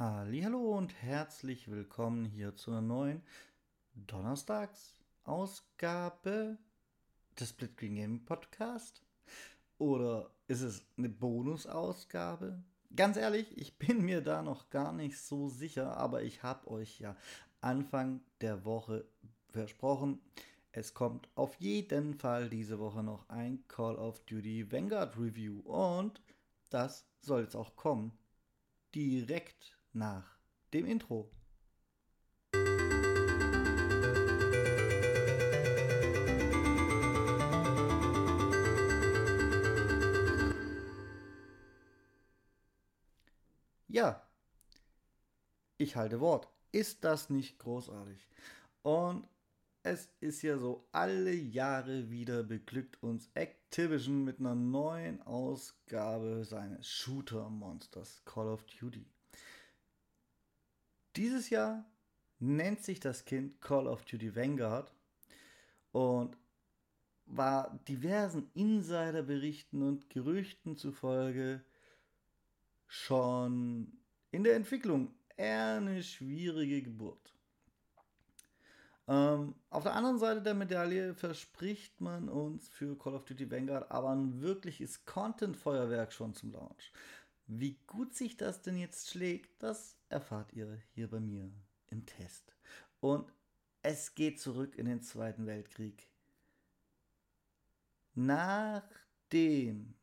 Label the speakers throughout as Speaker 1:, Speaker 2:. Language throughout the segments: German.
Speaker 1: Hallo und herzlich willkommen hier zu einer neuen Donnerstags-Ausgabe des Split Screen Gaming Podcast. Oder ist es eine Bonusausgabe? Ganz ehrlich, ich bin mir da noch gar nicht so sicher, aber ich habe euch ja Anfang der Woche versprochen, es kommt auf jeden Fall diese Woche noch ein Call of Duty Vanguard Review und das soll jetzt auch kommen. Direkt nach dem Intro. Ja, ich halte Wort. Ist das nicht großartig? Und es ist ja so, alle Jahre wieder beglückt uns Activision mit einer neuen Ausgabe seines Shooter-Monsters Call of Duty. Dieses Jahr nennt sich das Kind Call of Duty Vanguard und war diversen Insiderberichten und Gerüchten zufolge schon in der Entwicklung eine schwierige Geburt. Ähm, auf der anderen Seite der Medaille verspricht man uns für Call of Duty Vanguard aber ein wirkliches Content-Feuerwerk schon zum Launch. Wie gut sich das denn jetzt schlägt, das erfahrt ihr hier bei mir im Test. Und es geht zurück in den Zweiten Weltkrieg. Nachdem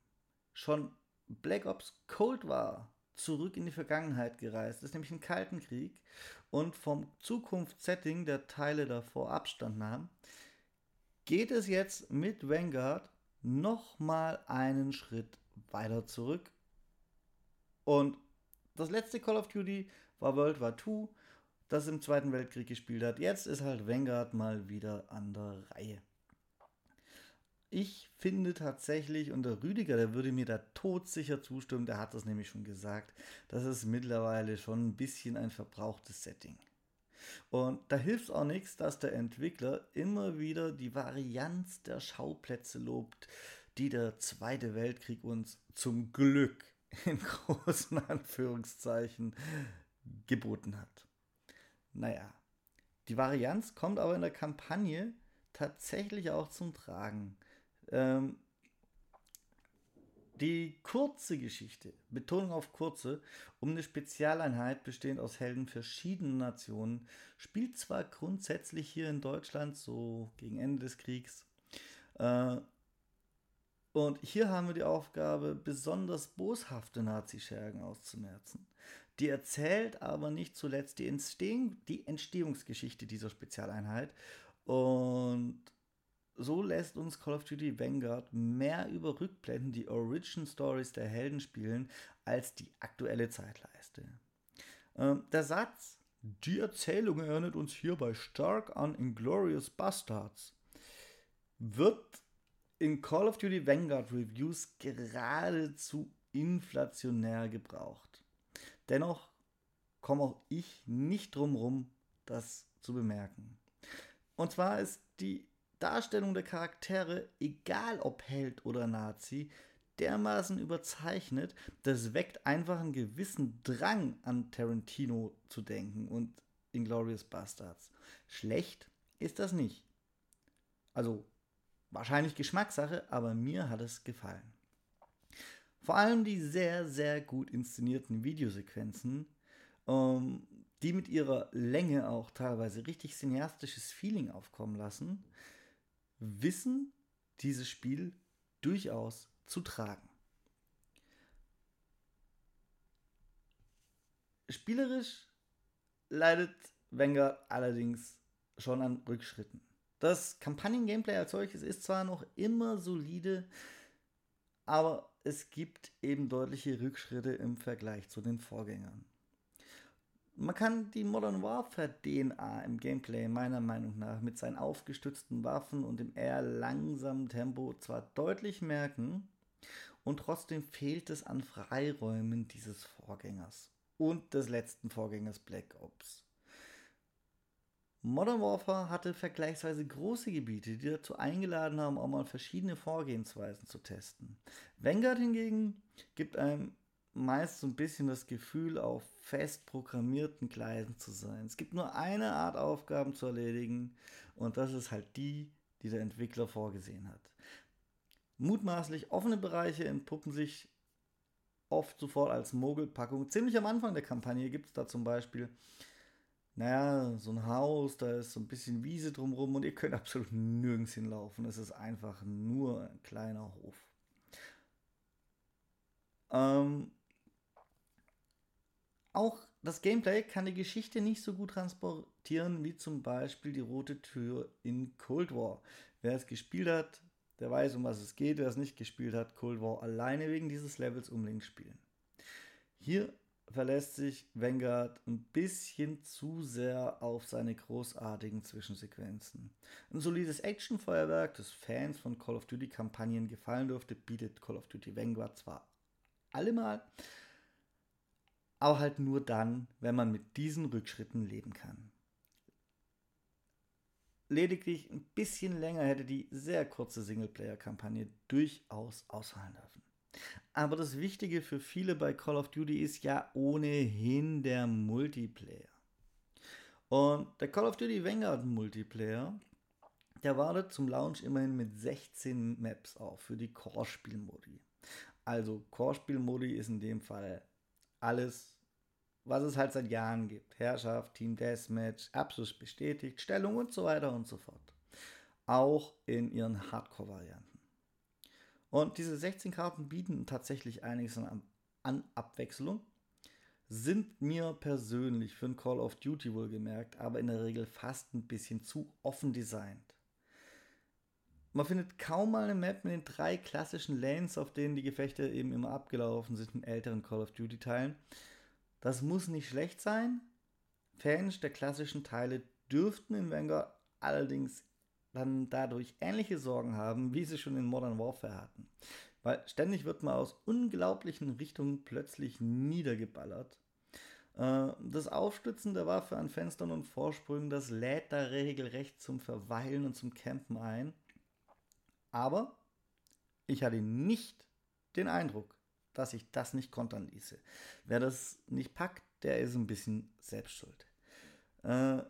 Speaker 1: schon Black Ops Cold war, zurück in die Vergangenheit gereist ist, nämlich im Kalten Krieg und vom Zukunftssetting der Teile davor Abstand nahm, geht es jetzt mit Vanguard nochmal einen Schritt weiter zurück und das letzte Call of Duty war World War II, das im Zweiten Weltkrieg gespielt hat. Jetzt ist halt Vanguard mal wieder an der Reihe. Ich finde tatsächlich, und der Rüdiger, der würde mir da todsicher zustimmen, der hat das nämlich schon gesagt, das ist mittlerweile schon ein bisschen ein verbrauchtes Setting. Und da hilft es auch nichts, dass der Entwickler immer wieder die Varianz der Schauplätze lobt, die der Zweite Weltkrieg uns zum Glück in großen Anführungszeichen geboten hat. Naja, die Varianz kommt aber in der Kampagne tatsächlich auch zum Tragen. Ähm, die kurze Geschichte, Betonung auf kurze, um eine Spezialeinheit bestehend aus Helden verschiedener Nationen, spielt zwar grundsätzlich hier in Deutschland so gegen Ende des Kriegs, äh, und hier haben wir die Aufgabe, besonders boshafte Nazischergen auszumerzen. Die erzählt aber nicht zuletzt die, Entstehung, die Entstehungsgeschichte dieser Spezialeinheit. Und so lässt uns Call of Duty Vanguard mehr über Rückblenden die Origin Stories der Helden spielen als die aktuelle Zeitleiste. Ähm, der Satz, die Erzählung erinnert uns hierbei stark an Inglorious Bastards, wird in Call of Duty Vanguard Reviews geradezu inflationär gebraucht. Dennoch komme auch ich nicht drum rum, das zu bemerken. Und zwar ist die Darstellung der Charaktere, egal ob Held oder Nazi, dermaßen überzeichnet, das weckt einfach einen gewissen Drang an Tarantino zu denken und Inglorious Bastards. Schlecht ist das nicht. Also Wahrscheinlich Geschmackssache, aber mir hat es gefallen. Vor allem die sehr, sehr gut inszenierten Videosequenzen, ähm, die mit ihrer Länge auch teilweise richtig cineastisches Feeling aufkommen lassen, wissen dieses Spiel durchaus zu tragen. Spielerisch leidet Wenger allerdings schon an Rückschritten. Das Kampagnen-Gameplay als solches ist zwar noch immer solide, aber es gibt eben deutliche Rückschritte im Vergleich zu den Vorgängern. Man kann die Modern Warfare DNA im Gameplay meiner Meinung nach mit seinen aufgestützten Waffen und dem eher langsamen Tempo zwar deutlich merken, und trotzdem fehlt es an Freiräumen dieses Vorgängers und des letzten Vorgängers Black Ops. Modern Warfare hatte vergleichsweise große Gebiete, die dazu eingeladen haben, auch mal verschiedene Vorgehensweisen zu testen. Vanguard hingegen gibt einem meist so ein bisschen das Gefühl, auf fest programmierten Gleisen zu sein. Es gibt nur eine Art Aufgaben zu erledigen und das ist halt die, die der Entwickler vorgesehen hat. Mutmaßlich offene Bereiche entpuppen sich oft sofort als Mogelpackung. Ziemlich am Anfang der Kampagne gibt es da zum Beispiel, naja, so ein Haus, da ist so ein bisschen Wiese drumherum und ihr könnt absolut nirgends hinlaufen. Es ist einfach nur ein kleiner Hof. Ähm, auch das Gameplay kann die Geschichte nicht so gut transportieren wie zum Beispiel die rote Tür in Cold War. Wer es gespielt hat, der weiß, um was es geht. Wer es nicht gespielt hat, Cold War alleine wegen dieses Levels unbedingt spielen. Hier verlässt sich Vanguard ein bisschen zu sehr auf seine großartigen Zwischensequenzen. Ein solides Actionfeuerwerk, das Fans von Call of Duty Kampagnen gefallen dürfte, bietet Call of Duty Vanguard zwar allemal, aber halt nur dann, wenn man mit diesen Rückschritten leben kann. Lediglich ein bisschen länger hätte die sehr kurze Singleplayer-Kampagne durchaus ausfallen dürfen. Aber das Wichtige für viele bei Call of Duty ist ja ohnehin der Multiplayer. Und der Call of Duty Vanguard Multiplayer, der wartet zum Launch immerhin mit 16 Maps auf für die Core-Spielmodi. Also Core-Spielmodi ist in dem Fall alles was es halt seit Jahren gibt. Herrschaft, Team Deathmatch, Abschluss bestätigt, Stellung und so weiter und so fort. Auch in ihren Hardcore-Varianten. Und diese 16 Karten bieten tatsächlich einiges an, an Abwechslung, sind mir persönlich für ein Call of Duty wohlgemerkt, aber in der Regel fast ein bisschen zu offen designt. Man findet kaum mal eine Map mit den drei klassischen Lanes, auf denen die Gefechte eben immer abgelaufen sind in älteren Call of Duty Teilen. Das muss nicht schlecht sein. Fans der klassischen Teile dürften in Vanguard allerdings dann dadurch ähnliche Sorgen haben, wie sie schon in Modern Warfare hatten. Weil ständig wird man aus unglaublichen Richtungen plötzlich niedergeballert. Äh, das Aufstützen der Waffe an Fenstern und Vorsprüngen, das lädt da regelrecht zum Verweilen und zum Campen ein. Aber ich hatte nicht den Eindruck, dass ich das nicht kontern ließe. Wer das nicht packt, der ist ein bisschen selbst schuld. Äh,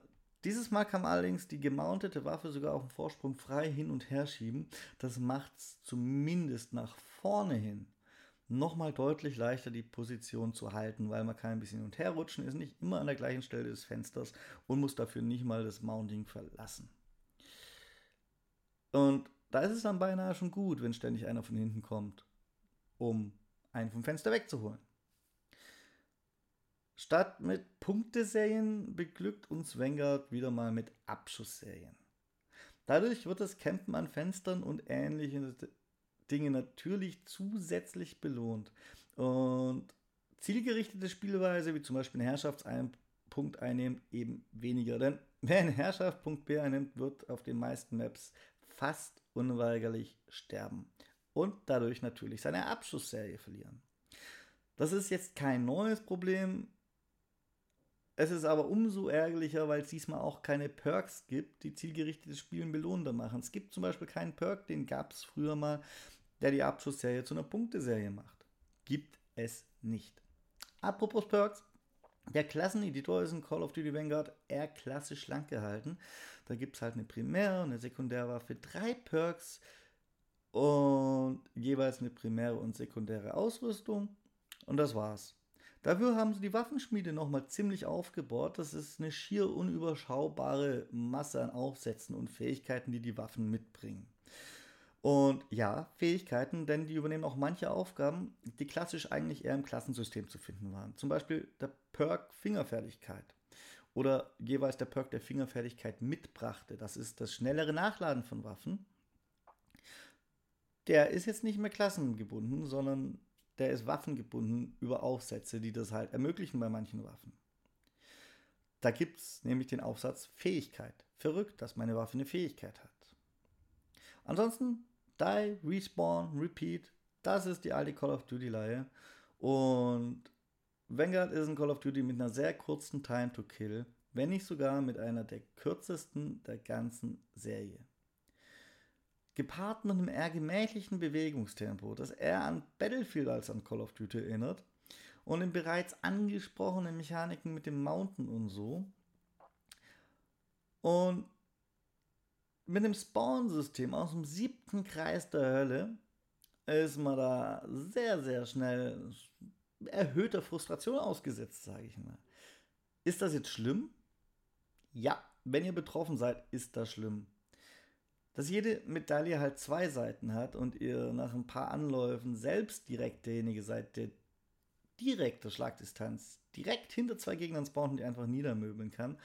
Speaker 1: dieses Mal kann allerdings die gemountete Waffe sogar auf dem Vorsprung frei hin und her schieben. Das macht es zumindest nach vorne hin nochmal deutlich leichter, die Position zu halten, weil man kann ein bisschen hin und her rutschen, ist nicht immer an der gleichen Stelle des Fensters und muss dafür nicht mal das Mounting verlassen. Und da ist es dann beinahe schon gut, wenn ständig einer von hinten kommt, um einen vom Fenster wegzuholen. Statt mit Punkteserien beglückt uns Vanguard wieder mal mit Abschussserien. Dadurch wird das Campen an Fenstern und ähnliche Dinge natürlich zusätzlich belohnt. Und zielgerichtete Spielweise, wie zum Beispiel eine Herrschaft einen Punkt einnimmt, eben weniger. Denn wer eine Herrschaft Punkt B einnimmt, wird auf den meisten Maps fast unweigerlich sterben und dadurch natürlich seine Abschussserie verlieren. Das ist jetzt kein neues Problem. Es ist aber umso ärgerlicher, weil es diesmal auch keine Perks gibt, die zielgerichtetes Spielen belohnender machen. Es gibt zum Beispiel keinen Perk, den gab es früher mal, der die Abschussserie zu einer Punkteserie macht. Gibt es nicht. Apropos Perks, der Klasseneditor ist in Call of Duty Vanguard eher klassisch schlank gehalten. Da gibt es halt eine Primär- und eine Sekundärwaffe, drei Perks, und jeweils eine primäre und sekundäre Ausrüstung. Und das war's. Dafür haben sie die Waffenschmiede nochmal ziemlich aufgebaut. Das ist eine schier unüberschaubare Masse an Aufsätzen und Fähigkeiten, die die Waffen mitbringen. Und ja, Fähigkeiten, denn die übernehmen auch manche Aufgaben, die klassisch eigentlich eher im Klassensystem zu finden waren. Zum Beispiel der Perk Fingerfertigkeit. Oder jeweils der Perk der Fingerfertigkeit mitbrachte. Das ist das schnellere Nachladen von Waffen der ist jetzt nicht mehr klassengebunden, sondern der ist waffengebunden über Aufsätze, die das halt ermöglichen bei manchen Waffen. Da gibt es nämlich den Aufsatz Fähigkeit. Verrückt, dass meine Waffe eine Fähigkeit hat. Ansonsten Die, Respawn, Repeat, das ist die alte Call of Duty-Leihe. Und Vanguard ist ein Call of Duty mit einer sehr kurzen Time to Kill, wenn nicht sogar mit einer der kürzesten der ganzen Serie gepaart mit einem eher gemächlichen Bewegungstempo, das eher an Battlefield als an Call of Duty erinnert, und den bereits angesprochenen Mechaniken mit dem Mountain und so. Und mit dem Spawn-System aus dem siebten Kreis der Hölle ist man da sehr, sehr schnell erhöhter Frustration ausgesetzt, sage ich mal. Ist das jetzt schlimm? Ja, wenn ihr betroffen seid, ist das schlimm. Dass jede Medaille halt zwei Seiten hat und ihr nach ein paar Anläufen selbst direkt derjenige seid, der direkte Schlagdistanz direkt hinter zwei Gegnern spawnt und die einfach niedermöbeln kann,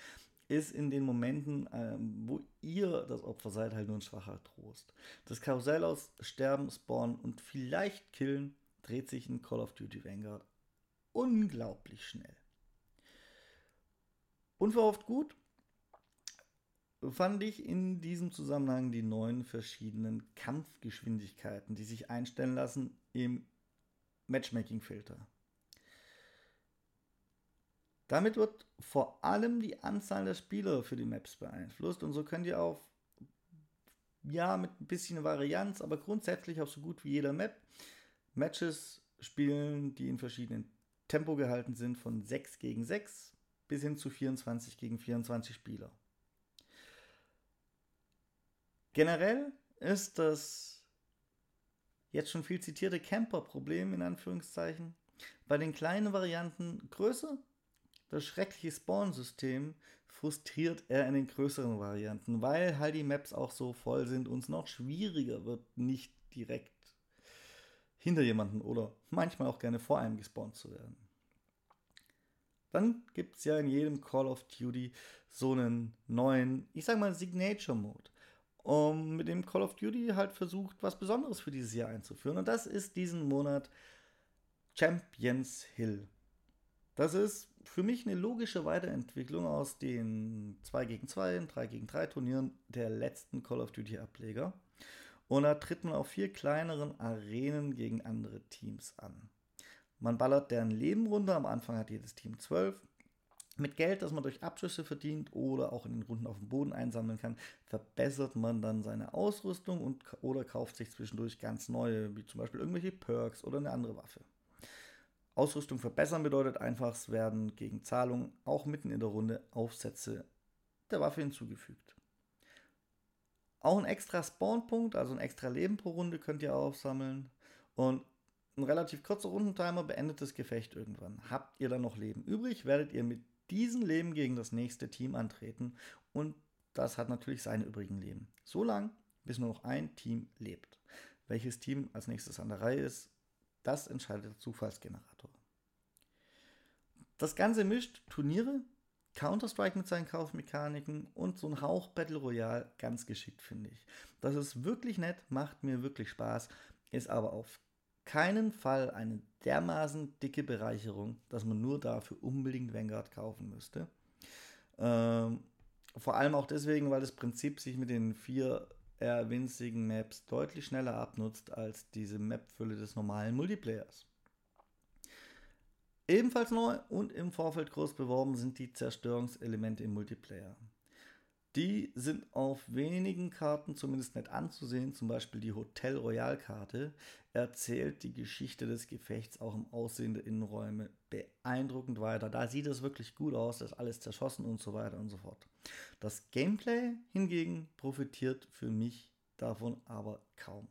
Speaker 1: ist in den Momenten, ähm, wo ihr das Opfer seid, halt nur ein schwacher Trost. Das Karussell aus Sterben, Spawnen und vielleicht Killen dreht sich in Call of Duty Vanguard unglaublich schnell. Unverhofft gut fand ich in diesem Zusammenhang die neuen verschiedenen Kampfgeschwindigkeiten, die sich einstellen lassen im Matchmaking-Filter. Damit wird vor allem die Anzahl der Spieler für die Maps beeinflusst und so könnt ihr auf, ja, mit ein bisschen Varianz, aber grundsätzlich auf so gut wie jeder Map Matches spielen, die in verschiedenen Tempo gehalten sind, von 6 gegen 6 bis hin zu 24 gegen 24 Spieler. Generell ist das jetzt schon viel zitierte Camper-Problem in Anführungszeichen bei den kleinen Varianten größer das schreckliche Spawn-System frustriert er in den größeren Varianten, weil halt die Maps auch so voll sind und es noch schwieriger wird, nicht direkt hinter jemanden oder manchmal auch gerne vor einem gespawnt zu werden. Dann gibt es ja in jedem Call of Duty so einen neuen, ich sag mal, Signature Mode. Um, mit dem Call of Duty halt versucht, was Besonderes für dieses Jahr einzuführen. Und das ist diesen Monat Champions Hill. Das ist für mich eine logische Weiterentwicklung aus den 2 gegen 2 und 3 gegen 3 Turnieren der letzten Call of Duty Ableger. Und da tritt man auf vier kleineren Arenen gegen andere Teams an. Man ballert deren Leben runter, am Anfang hat jedes Team 12. Mit Geld, das man durch Abschüsse verdient oder auch in den Runden auf dem Boden einsammeln kann, verbessert man dann seine Ausrüstung und, oder kauft sich zwischendurch ganz neue, wie zum Beispiel irgendwelche Perks oder eine andere Waffe. Ausrüstung verbessern bedeutet einfach, es werden gegen Zahlung auch mitten in der Runde Aufsätze der Waffe hinzugefügt. Auch ein extra Spawnpunkt, also ein extra Leben pro Runde könnt ihr aufsammeln. Und ein relativ kurzer Rundentimer beendet das Gefecht irgendwann. Habt ihr dann noch Leben übrig, werdet ihr mit diesem Leben gegen das nächste Team antreten. Und das hat natürlich seine übrigen Leben. So lang, bis nur noch ein Team lebt. Welches Team als nächstes an der Reihe ist, das entscheidet der Zufallsgenerator. Das Ganze mischt Turniere, Counter-Strike mit seinen Kaufmechaniken und so ein Hauch Battle Royale ganz geschickt, finde ich. Das ist wirklich nett, macht mir wirklich Spaß, ist aber auf keinen Fall eine dermaßen dicke Bereicherung, dass man nur dafür unbedingt Vanguard kaufen müsste. Ähm, vor allem auch deswegen, weil das Prinzip sich mit den vier eher winzigen Maps deutlich schneller abnutzt als diese Mapfülle des normalen Multiplayers. Ebenfalls neu und im Vorfeld groß beworben sind die Zerstörungselemente im Multiplayer. Die sind auf wenigen Karten zumindest nett anzusehen, zum Beispiel die Hotel Royal Karte erzählt die Geschichte des Gefechts auch im Aussehen der Innenräume beeindruckend weiter. Da sieht es wirklich gut aus, da ist alles zerschossen und so weiter und so fort. Das Gameplay hingegen profitiert für mich davon aber kaum.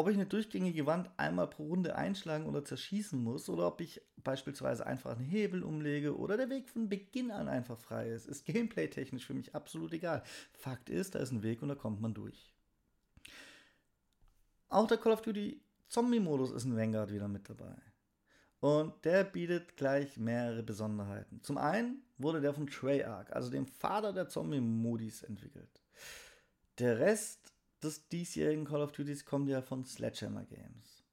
Speaker 1: Ob ich eine durchgängige Wand einmal pro Runde einschlagen oder zerschießen muss oder ob ich beispielsweise einfach einen Hebel umlege oder der Weg von Beginn an einfach frei ist, ist gameplay-technisch für mich absolut egal. Fakt ist, da ist ein Weg und da kommt man durch. Auch der Call of Duty Zombie-Modus ist in Vanguard wieder mit dabei. Und der bietet gleich mehrere Besonderheiten. Zum einen wurde der von Treyarch, also dem Vater der Zombie-Modis, entwickelt. Der Rest des diesjährigen Call of Duties kommt ja von Sledgehammer Games.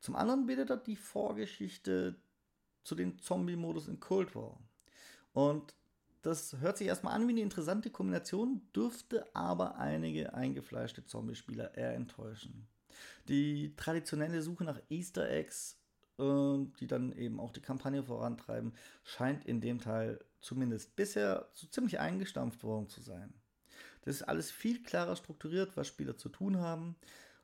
Speaker 1: Zum anderen bietet er die Vorgeschichte zu den Zombie-Modus in Cold War. Und das hört sich erstmal an wie eine interessante Kombination, dürfte aber einige eingefleischte Zombie-Spieler eher enttäuschen. Die traditionelle Suche nach Easter Eggs, äh, die dann eben auch die Kampagne vorantreiben, scheint in dem Teil zumindest bisher so ziemlich eingestampft worden zu sein. Das ist alles viel klarer strukturiert, was Spieler zu tun haben.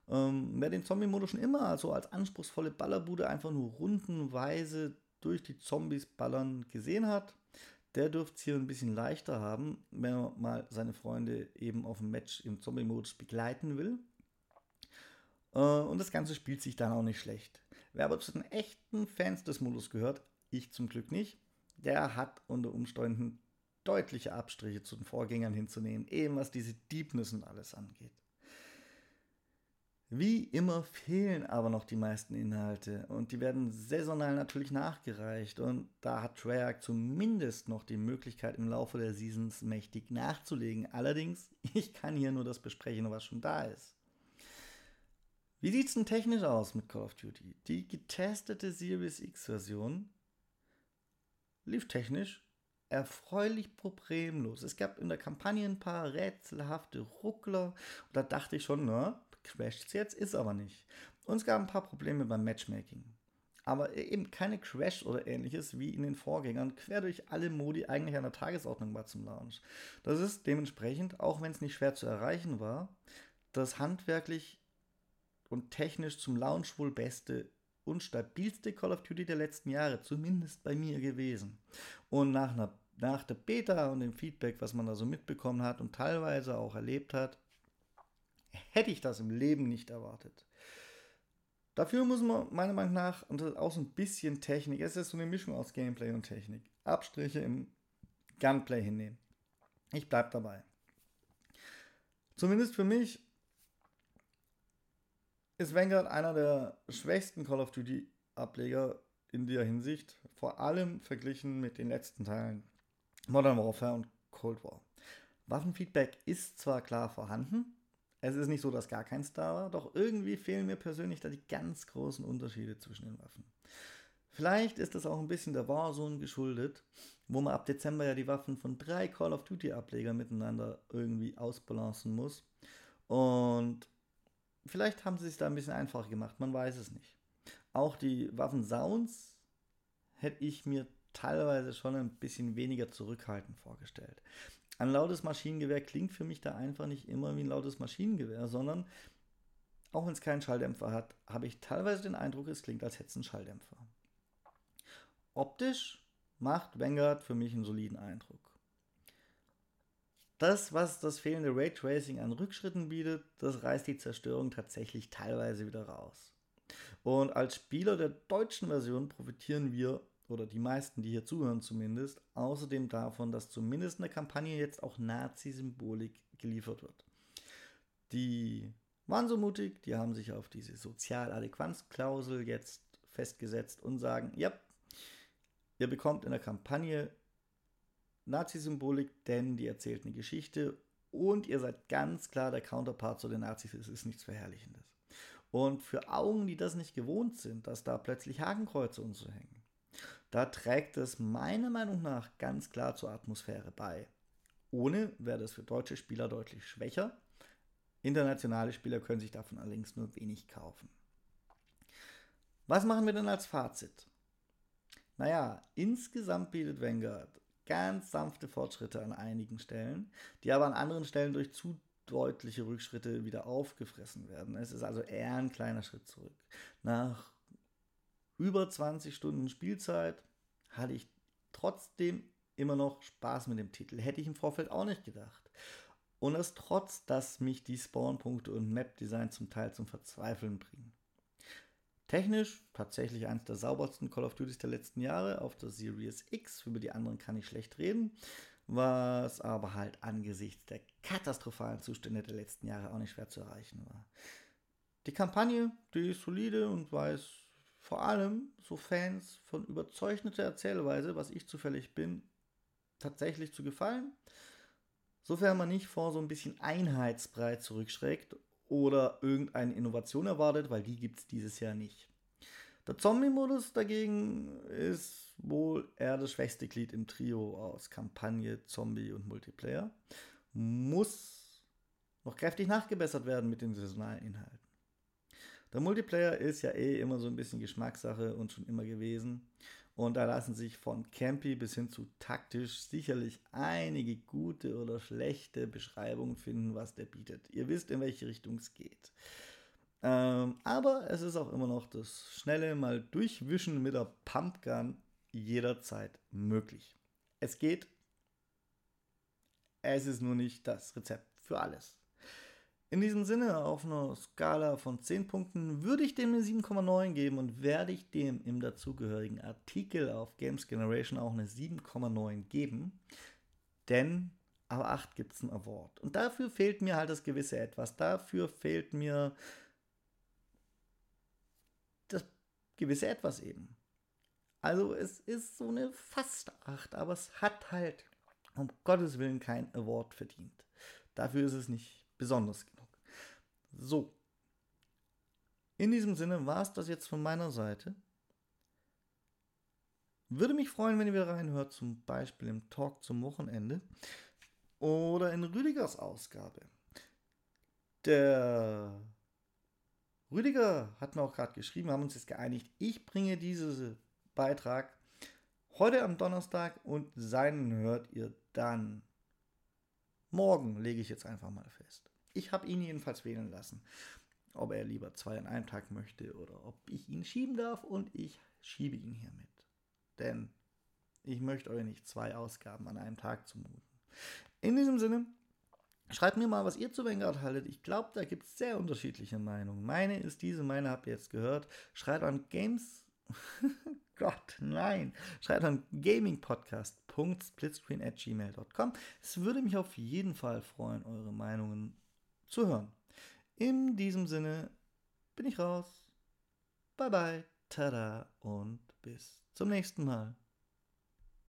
Speaker 1: Ähm, wer den Zombie-Modus schon immer also als anspruchsvolle Ballerbude einfach nur rundenweise durch die Zombies ballern gesehen hat, der dürfte es hier ein bisschen leichter haben, wenn er mal seine Freunde eben auf dem Match im Zombie-Modus begleiten will. Äh, und das Ganze spielt sich dann auch nicht schlecht. Wer aber zu den echten Fans des Modus gehört, ich zum Glück nicht, der hat unter Umständen deutliche Abstriche zu den Vorgängern hinzunehmen, eben was diese Deepness und alles angeht. Wie immer fehlen aber noch die meisten Inhalte und die werden saisonal natürlich nachgereicht und da hat Treyarch zumindest noch die Möglichkeit im Laufe der Seasons mächtig nachzulegen. Allerdings, ich kann hier nur das besprechen, was schon da ist. Wie sieht es denn technisch aus mit Call of Duty? Die getestete Series X-Version lief technisch erfreulich problemlos. Es gab in der Kampagne ein paar rätselhafte Ruckler und da dachte ich schon, na, crasht jetzt, ist aber nicht. Und es gab ein paar Probleme beim Matchmaking. Aber eben keine Crash oder ähnliches wie in den Vorgängern quer durch alle Modi eigentlich an der Tagesordnung war zum Launch. Das ist dementsprechend, auch wenn es nicht schwer zu erreichen war, das handwerklich und technisch zum Launch wohl beste und stabilste Call of Duty der letzten Jahre, zumindest bei mir gewesen. Und nach, einer, nach der Beta und dem Feedback, was man da so mitbekommen hat und teilweise auch erlebt hat, hätte ich das im Leben nicht erwartet. Dafür muss man meiner Meinung nach, und auch so ein bisschen Technik, es ist so eine Mischung aus Gameplay und Technik, Abstriche im Gunplay hinnehmen. Ich bleibe dabei. Zumindest für mich ist Vanguard einer der schwächsten Call of Duty Ableger in der Hinsicht, vor allem verglichen mit den letzten Teilen Modern Warfare und Cold War. Waffenfeedback ist zwar klar vorhanden, es ist nicht so, dass gar keins da war, doch irgendwie fehlen mir persönlich da die ganz großen Unterschiede zwischen den Waffen. Vielleicht ist das auch ein bisschen der Warzone geschuldet, wo man ab Dezember ja die Waffen von drei Call of Duty Ableger miteinander irgendwie ausbalancen muss. Und vielleicht haben sie es da ein bisschen einfacher gemacht, man weiß es nicht. Auch die Waffen-Sounds hätte ich mir teilweise schon ein bisschen weniger zurückhaltend vorgestellt. Ein lautes Maschinengewehr klingt für mich da einfach nicht immer wie ein lautes Maschinengewehr, sondern auch wenn es keinen Schalldämpfer hat, habe ich teilweise den Eindruck, es klingt, als hätte es einen Schalldämpfer. Optisch macht Vanguard für mich einen soliden Eindruck. Das, was das fehlende Raytracing an Rückschritten bietet, das reißt die Zerstörung tatsächlich teilweise wieder raus. Und als Spieler der deutschen Version profitieren wir oder die meisten, die hier zuhören zumindest, außerdem davon, dass zumindest in der Kampagne jetzt auch Nazi-Symbolik geliefert wird. Die waren so mutig, die haben sich auf diese Sozialadäquanzklausel jetzt festgesetzt und sagen, ja, ihr bekommt in der Kampagne Nazi-Symbolik, denn die erzählt eine Geschichte und ihr seid ganz klar der Counterpart zu den Nazis, es ist nichts Verherrlichendes. Und für Augen, die das nicht gewohnt sind, dass da plötzlich Hakenkreuze und so hängen, da trägt es meiner Meinung nach ganz klar zur Atmosphäre bei. Ohne wäre das für deutsche Spieler deutlich schwächer. Internationale Spieler können sich davon allerdings nur wenig kaufen. Was machen wir denn als Fazit? Naja, insgesamt bietet Vanguard ganz sanfte Fortschritte an einigen Stellen, die aber an anderen Stellen durch zu deutliche Rückschritte wieder aufgefressen werden. Es ist also eher ein kleiner Schritt zurück. Nach über 20 Stunden Spielzeit hatte ich trotzdem immer noch Spaß mit dem Titel. Hätte ich im Vorfeld auch nicht gedacht. Und das trotz, dass mich die Spawnpunkte und Map-Design zum Teil zum Verzweifeln bringen. Technisch tatsächlich eines der saubersten Call of Duties der letzten Jahre auf der Series X. Über die anderen kann ich schlecht reden. Was aber halt angesichts der katastrophalen Zustände der letzten Jahre auch nicht schwer zu erreichen war. Die Kampagne, die ist solide und weiß vor allem so Fans von überzeugter Erzählweise, was ich zufällig bin, tatsächlich zu gefallen. Sofern man nicht vor so ein bisschen Einheitsbrei zurückschreckt oder irgendeine Innovation erwartet, weil die gibt es dieses Jahr nicht. Der Zombie-Modus dagegen ist wohl eher das schwächste Glied im Trio aus Kampagne, Zombie und Multiplayer. Muss noch kräftig nachgebessert werden mit den saisonalen Inhalten. Der Multiplayer ist ja eh immer so ein bisschen Geschmackssache und schon immer gewesen. Und da lassen sich von Campy bis hin zu taktisch sicherlich einige gute oder schlechte Beschreibungen finden, was der bietet. Ihr wisst, in welche Richtung es geht. Ähm, aber es ist auch immer noch das schnelle Mal durchwischen mit der Pumpgun jederzeit möglich. Es geht. Es ist nur nicht das Rezept für alles. In diesem Sinne, auf einer Skala von 10 Punkten würde ich dem eine 7,9 geben und werde ich dem im dazugehörigen Artikel auf Games Generation auch eine 7,9 geben. Denn aber 8 gibt es einen Award. Und dafür fehlt mir halt das gewisse Etwas. Dafür fehlt mir das gewisse Etwas eben. Also es ist so eine fast 8, aber es hat halt um Gottes Willen kein Award verdient. Dafür ist es nicht besonders genug. So. In diesem Sinne war es das jetzt von meiner Seite. Würde mich freuen, wenn ihr wieder reinhört, zum Beispiel im Talk zum Wochenende oder in Rüdigers Ausgabe. Der Rüdiger hat mir auch gerade geschrieben, haben uns jetzt geeinigt, ich bringe diesen Beitrag heute am Donnerstag und seinen hört ihr dann. Morgen lege ich jetzt einfach mal fest. Ich habe ihn jedenfalls wählen lassen, ob er lieber zwei an einem Tag möchte oder ob ich ihn schieben darf und ich schiebe ihn hiermit. Denn ich möchte euch nicht zwei Ausgaben an einem Tag zumuten. In diesem Sinne, schreibt mir mal, was ihr zu Vanguard haltet. Ich glaube, da gibt es sehr unterschiedliche Meinungen. Meine ist diese, meine habt ihr jetzt gehört. Schreibt an Games. Gott, nein. Schreibt an gamingpodcast.splitscreen at gmail.com. Es würde mich auf jeden Fall freuen, eure Meinungen zu hören. In diesem Sinne bin ich raus. Bye bye, tada und bis zum nächsten Mal.